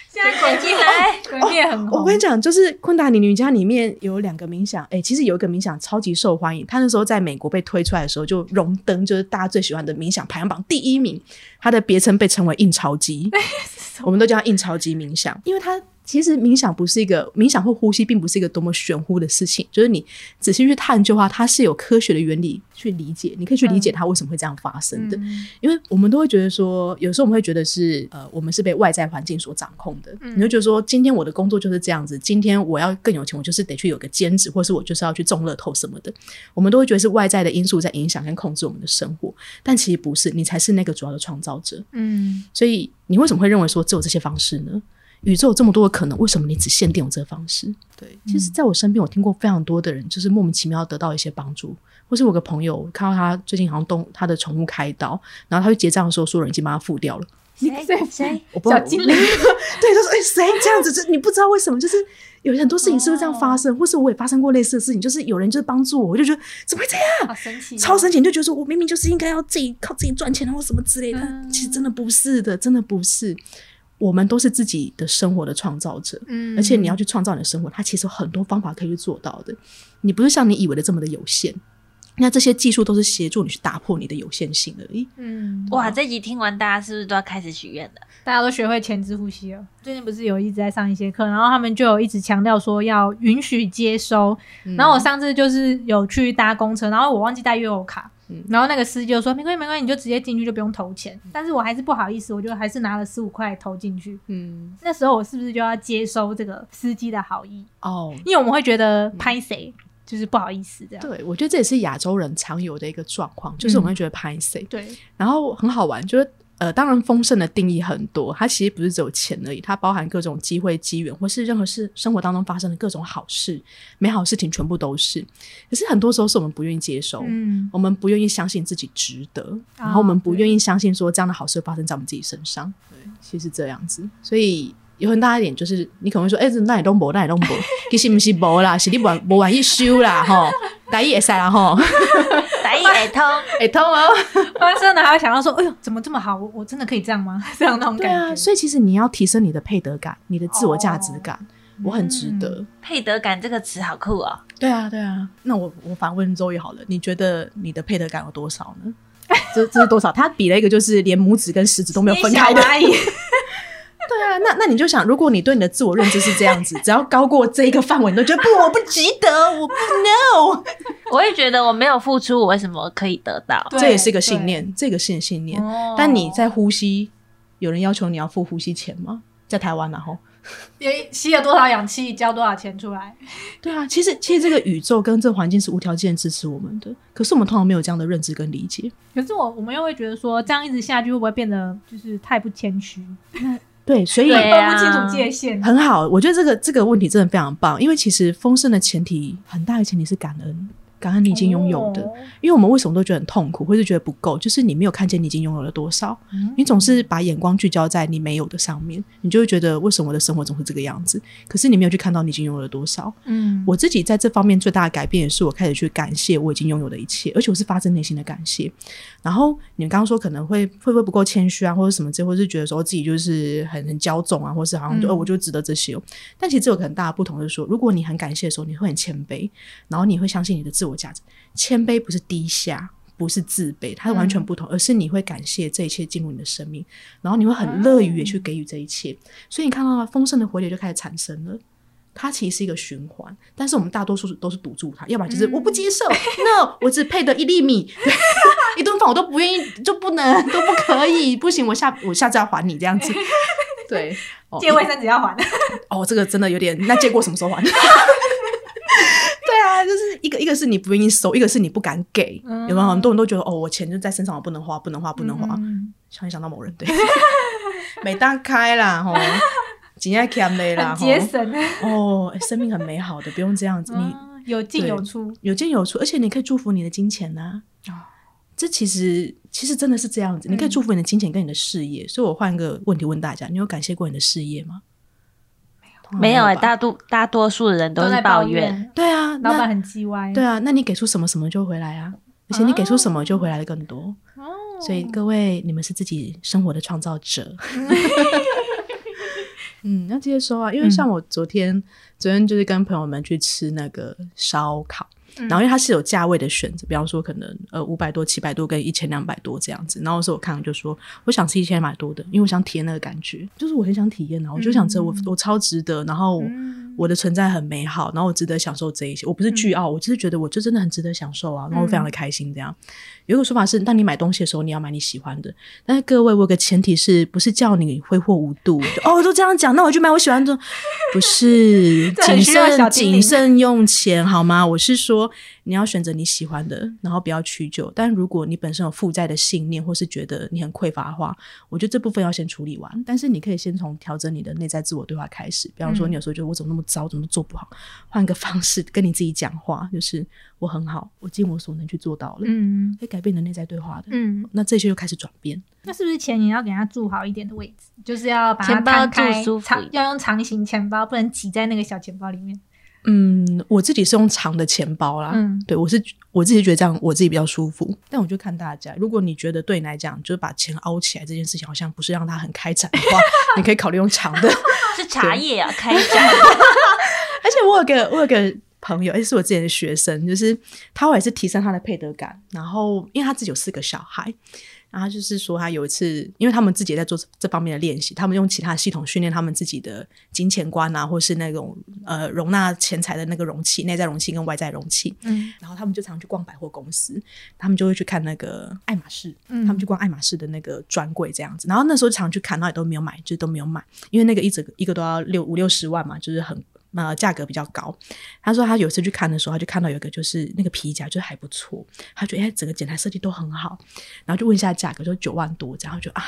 现在滚进来，滚也很红。我跟你讲，就是昆达尼瑜伽里面有两个冥想，哎、其实有一个冥想超级受欢迎，他那时候在美国被推出来的时候就荣登就是大家最喜欢的冥想排行榜第一名，他的别称被称为印钞机，我们都叫他印钞机冥想，因为它。其实冥想不是一个冥想或呼吸，并不是一个多么玄乎的事情，就是你仔细去探究的话，它是有科学的原理去理解，你可以去理解它为什么会这样发生的。嗯因为我们都会觉得说，有时候我们会觉得是呃，我们是被外在环境所掌控的。嗯你会觉得说，今天我我的工作就是这样子。今天我要更有钱，我就是得去有个兼职，或是我就是要去中乐透什么的。我们都会觉得是外在的因素在影响跟控制我们的生活，但其实不是，你才是那个主要的创造者。嗯，所以你为什么会认为说只有这些方式呢？宇宙有这么多的可能，为什么你只限定我这个方式？对，其实，在我身边，我听过非常多的人，就是莫名其妙得到一些帮助，或是我个朋友看到他最近好像动他的宠物开刀，然后他去结账的时候，所有人已经帮他付掉了。谁谁 我不知道小精灵 对，他说：“哎、谁这样子？就你不知道为什么，就是有很多事情是不是这样发生，或是我也发生过类似的事情，就是有人就是帮助我，我就觉得怎么会这样？好神奇哦，超神奇，你就觉得说我明明就是应该要自己靠自己赚钱，然后什么之类的，嗯其实真的不是的，真的不是。我们都是自己的生活的创造者，嗯而且你要去创造你的生活，它其实有很多方法可以去做到的。你不是像你以为的这么的有限，那这些技术都是协助你去打破你的有限性而已。嗯，哇，这集听完，大家是不是都要开始许愿了？大家都学会前置呼吸了。最近不是有一直在上一些课，然后他们就有一直强调说要允许接收。嗯然后我上次就是有去搭公车，然后我忘记带月游卡，嗯然后那个司机就说没关系没关系，你就直接进去就不用投钱。但是我还是不好意思，我就还是拿了十五块投进去。嗯，那时候我是不是就要接收这个司机的好意？哦，因为我们会觉得拍谁就是不好意思这样。对，我觉得这也是亚洲人常有的一个状况，就是我们会觉得拍谁、对，然后很好玩，就是呃，当然丰盛的定义很多，它其实不是只有钱而已，它包含各种机会、机缘，或是任何事生活当中发生的各种好事、美好事情，全部都是。可是很多时候是我们不愿意接受，嗯，我们不愿意相信自己值得，然后我们不愿意相信说这样的好事发生在我们自己身上。对，其实这样子，所以。有很大一点就是，你可能会说，哎、欸，那也都无，那也都无，其实不是无啦，是你玩无玩一修啦，吼，打一也塞啦，吼，打一也通，会通哦。发生了还会想到说，哎呦，怎么这么好？我我真的可以这样吗？这样那种感觉。啊，所以其实你要提升你的配得感，你的自我价值感，我很值得。配得感这个词好酷哦。对啊，对啊。那我我反问周瑜好了，你觉得你的配得感有多少呢？这这是多少？他比了一个就是连拇指跟食指都没有分开的。小蚂蚁 对啊，那那你就想，如果你对你的自我认知是这样子，只要高过这一个范围，你都觉得不，我不值得，我不 know，我也觉得我没有付出，我为什么可以得到？这也是一个信念，这个是信念。哦但你在呼吸，有人要求你要付呼吸钱吗？在台湾然后。也吸了多少氧气，交多少钱出来？对啊，其实其实这个宇宙跟这个环境是无条件支持我们的，可是我们通常没有这样的认知跟理解。可是我我们又会觉得说，这样一直下去会不会变得就是太不谦虚，对，所以对分啊不清楚界限？很好，我觉得这个这个问题真的非常棒，因为其实丰盛的前提很大的前提是感恩，感恩你已经拥有的。哦因为我们为什么都觉得很痛苦，或是觉得不够，就是你没有看见你已经拥有了多少。嗯你总是把眼光聚焦在你没有的上面，你就会觉得为什么我的生活总是这个样子？可是你没有去看到你已经拥有了多少。嗯，我自己在这方面最大的改变，也是我开始去感谢我已经拥有的一切，而且我是发自内心的感谢。然后你刚刚说可能会会不会不够谦虚啊，或者什么之类，或是觉得说自己就是很很骄纵啊，或是好像就、嗯哦我就值得这些、哦。但其实这有个很大的不同，就是说，如果你很感谢的时候，你会很谦卑，然后你会相信你的自我价值。谦卑不是低下。不是自卑，它是完全不同，而是你会感谢这一切进入你的生命，然后你会很乐于也去给予这一切，所以你看到丰盛的回流就开始产生了。它其实是一个循环，但是我们大多数都是堵住它，要不然就是我不接受、o 我只配得一粒米，一顿饭我都不愿意，就不能 都不可以，不行，我下我下次要还你这样子。对，哦借卫生纸要还。哦，这个真的有点，那借过什么时候还？对啊，就是一个一个是你不愿意收，一个是你不敢给，嗯有没有？很多人都觉得哦，我钱就在身上，我不能花，不能花，不能花。嗯想一想到某人，对，每当开啦，吼，紧爱欠的啦，很节省，吼哦，欸生命很美好的，不用这样子，你嗯有进有出。有进有出，而且你可以祝福你的金钱呐、哦这其实其实真的是这样子，你可以祝福你的金钱跟你的事业。所以我换一个问题问大家：你有感谢过你的事业吗？没没有哎、吧大多大多数的人都是在抱怨怨，，对啊，老板很叽歪。对啊，那你给出什么什么就回来啊，而且你给出什么就回来的更多。哦，所以各位，你们是自己生活的创造者。嗯，要接着说啊，因为像我昨天，昨天就是跟朋友们去吃那个烧烤，嗯然后因为它是有价位的选择，比方说可能呃五百多、七百多跟一千两百多这样子。然后那时候我看了就说，我想吃一千两百多的，因为我想体验那个感觉，就是我很想体验啊，我就想着我、我超值得，然后。嗯我的存在很美好，然后我值得享受这一些。我不是巨傲，我只是觉得我就真的很值得享受啊，然后我非常的开心。这样有一个说法是，当你买东西的时候，你要买你喜欢的。但是各位，我有个前提是不是叫你挥霍无度？就哦，都这样讲，那我就买我喜欢的。不是 谨慎谨慎用钱好吗？我是说你要选择你喜欢的，然后不要屈就。但如果你本身有负债的信念，或是觉得你很匮乏的话，我觉得这部分要先处理完。但是你可以先从调整你的内在自我对话开始。比方说，你有时候觉得我怎么那么糟，怎么做不好，换个方式跟你自己讲话，就是我很好，我尽我所能去做到了，嗯可以改变你的内在对话的。嗯，那这些就开始转变。那是不是钱也要给他住好一点的位置？就是要把它钱包摊开住舒服长要用长形钱包，不能挤在那个小钱包里面。嗯，我自己是用长的钱包啦，嗯对我是我自己觉得这样我自己比较舒服，但我就看大家，如果你觉得对你来讲，就是把钱凹起来这件事情好像不是让它很开展的话，你可以考虑用长的。是茶叶啊，开展。而且我有个我有个朋友，而且是我之前的学生，就是他后来是提升他的配得感，然后因为他自己有四个小孩。然后他就是说，他有一次，因为他们自己也在做这这方面的练习，他们用其他系统训练他们自己的金钱观啊，或是那种呃容纳钱财的那个容器，内在容器跟外在容器。嗯然后他们就常去逛百货公司，他们就会去看那个爱马仕，嗯他们去逛爱马仕的那个专柜这样子。然后那时候常去看，然后也都没有买，就是都没有买，因为那个一整个一个都要六五六十万嘛，就是很呃价格比较高。他说他有一次去看的时候，他就看到有一个就是那个皮夹就还不错，他觉得哎整个剪裁设计都很好，然后就问一下价格，就九万多这样，就啊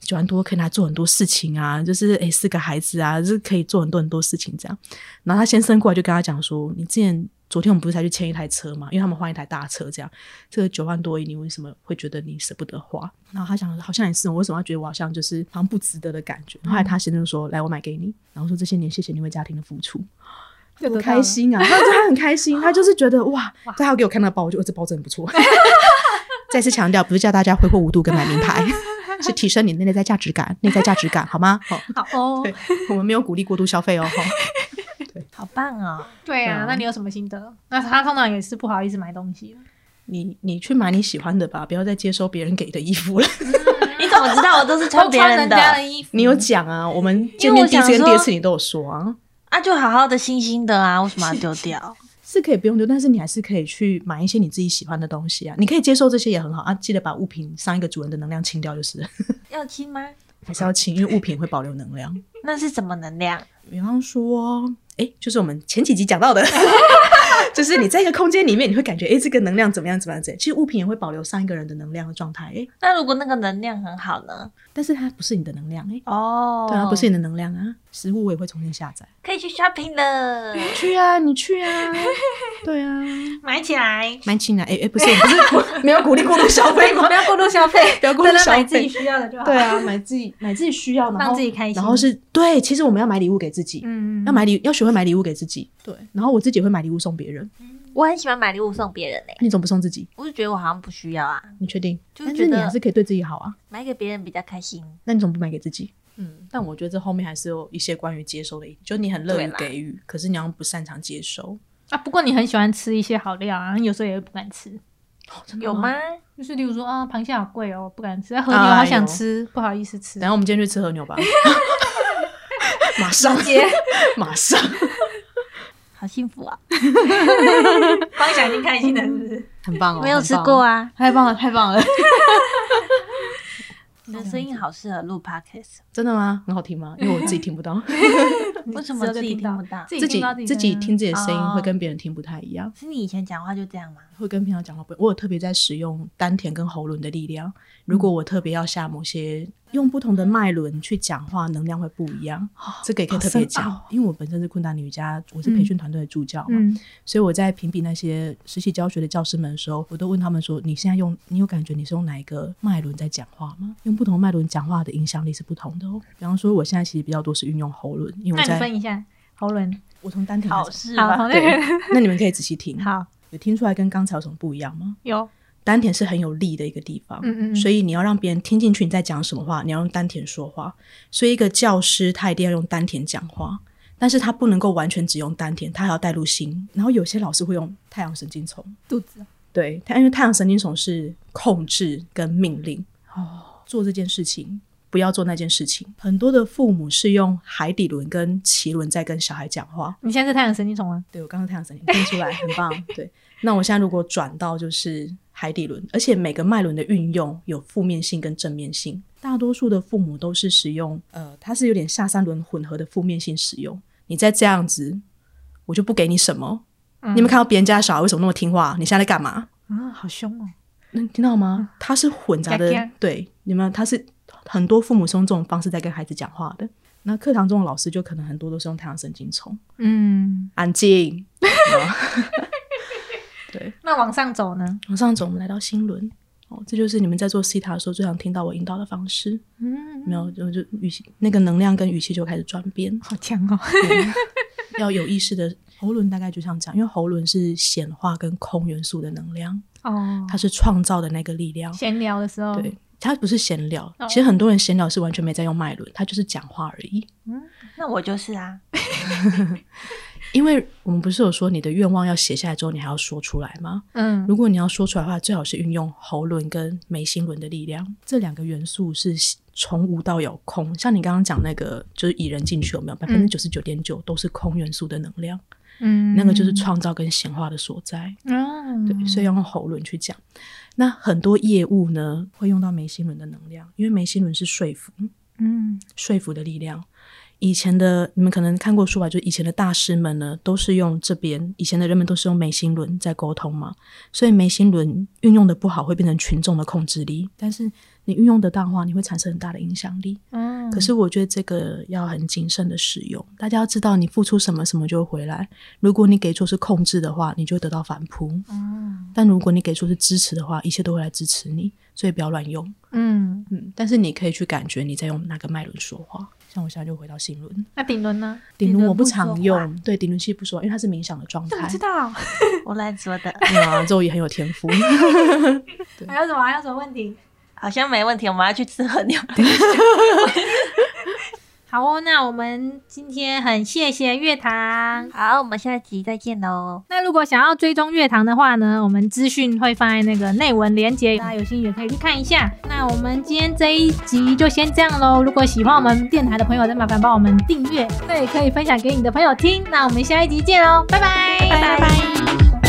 九万多可以拿来做很多事情啊，就是哎四个孩子啊，就是可以做很多很多事情这样。然后他先生过来就跟他讲说，你之前。昨天我们不是才去签一台车嘛，因为他们换一台大车，这样这个九万多，你为什么会觉得你舍不得花？然后他想，好像也是，我为什么要觉得我好像就是好像不值得的感觉？后来他先生说：“来，我买给你。”然后说这些年谢谢你为家庭的付出，多开心啊！他说他很开心，他就是觉得哇，他还要给我看那个包，我觉得这包真的不错。再次强调，不是叫大家挥霍无度跟买名牌，是提升你的内在价值感、内在价值感，好吗？好，好哦，对，我们没有鼓励过度消费哦。棒哦！对啊对啊，那你有什么心得？那他通常也是不好意思买东西了。你你去买你喜欢的吧，不要再接收别人给的衣服了。你怎么知道我都是穿别人的的衣服，你有讲啊，我们见面第一次跟第二次你都有说啊，啊？就好好的新新的啊，为什么要丢掉？是可以不用丢，但是你还是可以去买一些你自己喜欢的东西啊。你可以接受这些也很好啊，记得把物品上一个主人的能量清掉就是，要清吗？还是要清，因为物品会保留能量。那是什么能量？比方说，哎，就是我们前几集讲到的，就是你在一个空间里面，你会感觉，哎，这个能量怎么样怎么样怎样。其实物品也会保留上一个人的能量的状态，哎，那如果那个能量很好呢？但是它不是你的能量，哎，哦，对啊，不是你的能量啊。食物我也会重新下载。可以去 shopping 了。去啊，你去啊，对啊，买起来，买起来。哎哎，不是，不是，我 没有鼓励过度消费吗不？要过度消费，不要过度消费买自己需要的就好。对，啊，买自己买自己需要，然后让自己开心然后是对，其实我们要买礼物给自己，嗯，要买礼要学会买礼物给自己。对，然后我自己也会买礼物送别人，我很喜欢买礼物送别人呢、你总不送自己？我就觉得我好像不需要啊，你确定？但就是觉得是你还是可以对自己好啊。买给别人比较开心。那你怎么不买给自己？嗯，但我觉得这后面还是有一些关于接收的，就你很乐于啦给予，可是你好像不擅长接收。啊，不过你很喜欢吃一些好料啊，有时候也会不敢吃。哦有吗？？就是例如说啊，螃蟹好贵哦，不敢吃；啊和牛好想吃，不好意思吃然后。我们今天去吃和牛吧，马上接马上。好幸福啊！光想已经开心了，是不是？很棒哦，没有吃过啊。太棒了，太棒了！你的声音好适合录 podcast，真的吗？很好听吗？因为我自己听不到，为什么自己听不到？自自己自自己听自己的声音哦会跟别人听不太一样，是你以前讲话就这样吗？会跟平常讲话不。我有特别在使用丹田跟喉轮的力量。如果我特别要下某些用不同的脉轮去讲话，能量会不一样。这个也可以特别讲奥，因为我本身是昆达尼瑜伽，我是培训团队的助教嘛，嗯，所以我在评比那些实习教学的教师们的时候，我都问他们说：“你现在用，你有感觉你是用哪一个脉轮在讲话吗？用不同脉轮讲话的影响力是不同的哦。比方说，我现在其实比较多是运用喉轮，因为我在分一下喉轮。我从丹田开好始。好 对，那你们可以仔细听，好有听出来跟刚才有什么不一样吗？有，丹田是很有力的一个地方，嗯嗯嗯所以你要让别人听进去你在讲什么话，你要用丹田说话。所以一个教师他一定要用丹田讲话，但是他不能够完全只用丹田，他还要带入心。然后有些老师会用太阳神经丛，肚子对，他因为太阳神经丛是控制跟命令哦，做这件事情不要做那件事情。很多的父母是用海底轮跟脐轮在跟小孩讲话。你现在是太阳神经虫吗？对我刚刚太阳神经听出来，很棒。对，那我现在如果转到就是海底轮，而且每个脉轮的运用有负面性跟正面性。大多数的父母都是使用呃，它是有点下三轮混合的负面性使用。你再这样子，我就不给你什么。你有没有看到别人家小孩为什么那么听话？你现在在干嘛？啊，好凶哦！能听到吗？他是混杂的对，你们他是很多父母是用这种方式在跟孩子讲话的。那课堂中的老师就可能很多都是用太阳神经虫，嗯，安静。对，那往上走呢？往上走，我们来到心轮。哦，这就是你们在做 C 塔的时候最常听到我引导的方式。嗯，没有，就就语气那个能量跟语气就开始转变，好强哦！要有意识的喉轮大概就像这样，因为喉轮是显化跟空元素的能量，哦，它是创造的那个力量。闲聊的时候，对，它不是闲聊，哦其实很多人闲聊是完全没在用脉轮，他就是讲话而已。嗯那我就是啊，因为我们不是有说你的愿望要写下来之后，你还要说出来吗？嗯，如果你要说出来的话，最好是运用喉轮跟眉心轮的力量，这两个元素是从无到有空。像你刚刚讲那个，就是蚁人进去有没有百分之九十九点九都是空元素的能量，嗯，那个就是创造跟显化的所在。嗯，对，所以要用喉轮去讲。那很多业务呢，会用到眉心轮的能量，因为眉心轮是说服，嗯说服的力量。以前的你们可能看过书吧，就是以前的大师们呢，都是用这边，以前的人们都是用眉心轮在沟通嘛，所以眉心轮运用的不好，会变成群众的控制力。但是你运用得当的话，你会产生很大的影响力。嗯，可是我觉得这个要很谨慎的使用，大家要知道，你付出什么，什么就会回来。如果你给出是控制的话，你就会得到反扑。嗯但如果你给出是支持的话，一切都会来支持你，所以不要乱用。嗯，嗯，但是你可以去感觉你在用哪个脉轮说话。像我现在就回到心轮，那顶轮呢？顶轮我不常用，对顶轮其实不说，因为它是冥想的状态怎知。道？我来说的，对啊，周也很有天赋。还有什么？还有什么问题？好像没问题。我们要去吃喝牛。好哦，那我们今天很谢谢月堂。好，我们下集再见喽。那如果想要追踪月堂的话呢，我们资讯会放在那个内文连接，大家有兴趣也可以去看一下。那我们今天这一集就先这样喽。如果喜欢我们电台的朋友，再麻烦帮我们订阅，对，可以分享给你的朋友听。那我们下一集见喽，拜拜，拜拜。